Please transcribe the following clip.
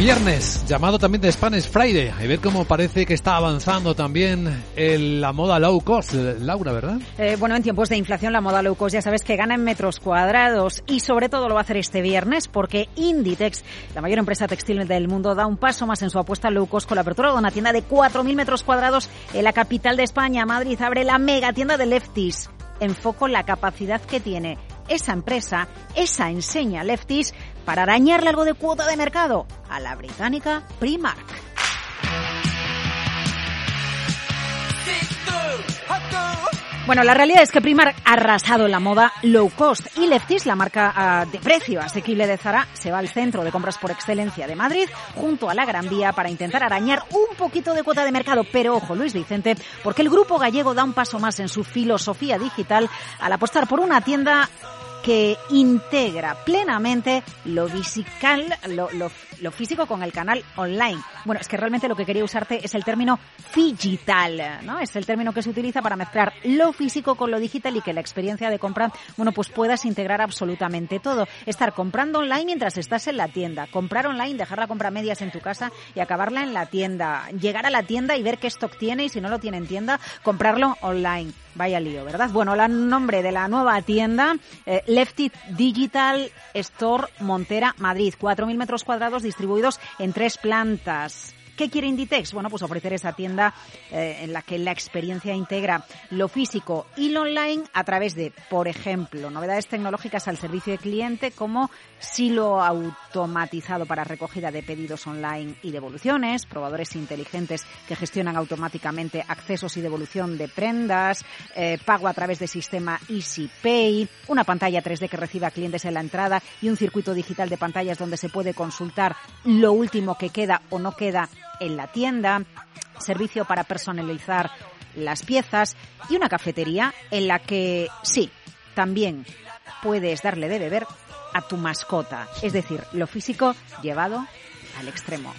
Viernes, llamado también de Spanish Friday. A ver cómo parece que está avanzando también el, la moda low cost. Laura, ¿verdad? Eh, bueno, en tiempos de inflación la moda low cost ya sabes que gana en metros cuadrados y sobre todo lo va a hacer este viernes porque Inditex, la mayor empresa textil del mundo, da un paso más en su apuesta low cost con la apertura de una tienda de 4.000 metros cuadrados en la capital de España, Madrid. Abre la mega tienda de Lefties. Enfoco la capacidad que tiene esa empresa, esa enseña Lefties, para arañarle algo de cuota de mercado a la británica Primark. Bueno, la realidad es que Primark ha arrasado en la moda low cost y Lefties, la marca uh, de precio asequible de Zara, se va al centro de compras por excelencia de Madrid junto a la Gran Vía para intentar arañar un poquito de cuota de mercado. Pero ojo, Luis Vicente, porque el grupo gallego da un paso más en su filosofía digital al apostar por una tienda que integra plenamente lo, visical, lo, lo, físico con el canal online. Bueno, es que realmente lo que quería usarte es el término digital, ¿no? Es el término que se utiliza para mezclar lo físico con lo digital y que la experiencia de compra, bueno, pues puedas integrar absolutamente todo. Estar comprando online mientras estás en la tienda, comprar online, dejar la compra medias en tu casa y acabarla en la tienda, llegar a la tienda y ver qué stock tiene y si no lo tiene en tienda, comprarlo online. Vaya lío, ¿verdad? Bueno, el nombre de la nueva tienda, eh, Lefty Digital Store Montera, Madrid. 4.000 metros cuadrados distribuidos en tres plantas. ¿Qué quiere Inditex? Bueno, pues ofrecer esa tienda eh, en la que la experiencia integra lo físico y lo online a través de, por ejemplo, novedades tecnológicas al servicio de cliente como silo automatizado para recogida de pedidos online y devoluciones, probadores inteligentes que gestionan automáticamente accesos y devolución de prendas, eh, pago a través del sistema EasyPay, una pantalla 3D que recibe a clientes en la entrada y un circuito digital de pantallas donde se puede consultar lo último que queda o no queda en la tienda, servicio para personalizar las piezas y una cafetería en la que sí, también puedes darle de beber a tu mascota, es decir, lo físico llevado al extremo.